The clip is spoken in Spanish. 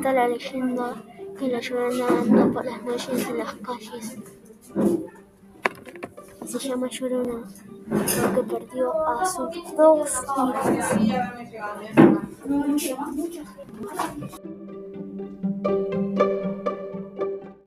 Cuenta la leyenda que la llorona anda por las noches en las calles. Se llama Llorona porque perdió a sus dos hijos.